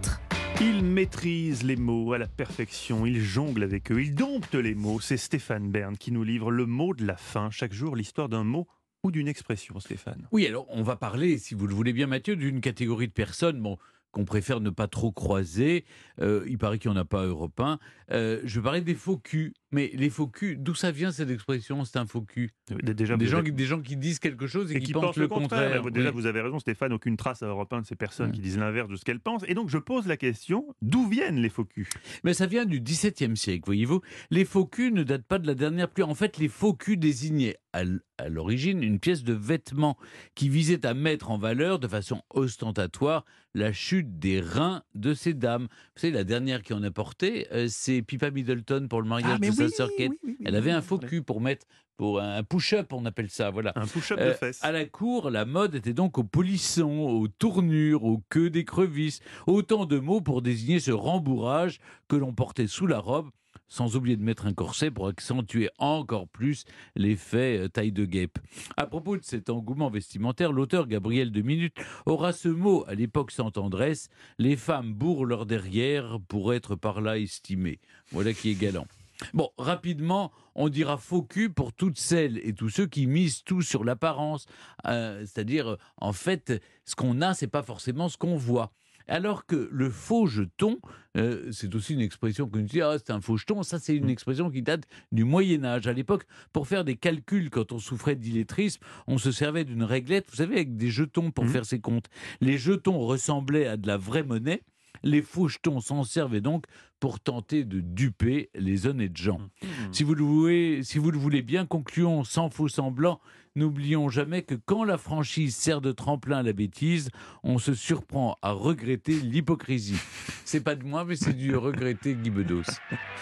autres. Il maîtrise les mots à la perfection, il jongle avec eux, il dompte les mots. C'est Stéphane Bern qui nous livre le mot de la fin. Chaque jour, l'histoire d'un mot ou d'une expression, Stéphane. Oui, alors on va parler, si vous le voulez bien Mathieu, d'une catégorie de personnes bon, qu'on préfère ne pas trop croiser. Euh, il paraît qu'il n'y en a pas européen. Euh, je parlais des faux culs. Mais les faux culs, d'où ça vient cette expression C'est un faux cul? Déjà, des, gens, qui- des gens qui disent quelque chose et, et qui, qui pensent, le contraire. Déjà, Oui. vous avez raison, Stéphane, aucune trace à Europe 1 de ces personnes Ouais. qui disent l'inverse de ce qu'elles pensent. Et donc, je pose la question d'où viennent les faux culs? Mais ça vient du XVIIe siècle, voyez-vous. Les faux culs ne datent pas de la dernière pluie. En fait, les faux culs désignaient à l'origine une pièce de vêtement qui visait à mettre en valeur de façon ostentatoire la chute des reins de ces dames. Vous savez, la dernière qui en a porté, euh, c'est Pippa Middleton pour le mariage de sa sœur Kate. Elle avait un faux cul pour mettre pour un push-up, on appelle ça, voilà. Un push-up Euh, de fesses. À la cour, la mode était donc aux polissons, aux tournures, aux queues d'écrevisses. Autant de mots pour désigner ce rembourrage que l'on portait sous la robe, sans oublier de mettre un corset pour accentuer encore plus l'effet euh, taille de guêpe. À propos de cet engouement vestimentaire, l'auteur Gabriel de Minute aura ce mot à l'époque sans tendresse les femmes bourrent leur derrière pour être par là estimées. Voilà qui est galant. Bon, rapidement, on dira faux cul pour toutes celles et tous ceux qui misent tout sur l'apparence. Euh, C'est-à-dire, euh, en fait, ce qu'on a, c'est pas forcément ce qu'on voit. Alors que le faux jeton, euh, c'est aussi une expression qu'on dit, ah, c'est un faux jeton. Ça, c'est une Mm. expression qui date du Moyen-Âge. À l'époque, pour faire des calculs, quand on souffrait d'illettrisme, on se servait d'une réglette, vous savez, avec des jetons pour Mm. faire ses comptes. Les jetons ressemblaient à de la vraie monnaie. Les faux jetons s'en servaient donc pour tenter de duper les honnêtes gens. Hmm. Si vous, le voulez, si vous le voulez bien, concluons sans faux semblant. N'oublions jamais que quand la franchise sert de tremplin à la bêtise, on se surprend à regretter l'hypocrisie. C'est pas de moi, mais c'est du regretter Guy Bedos.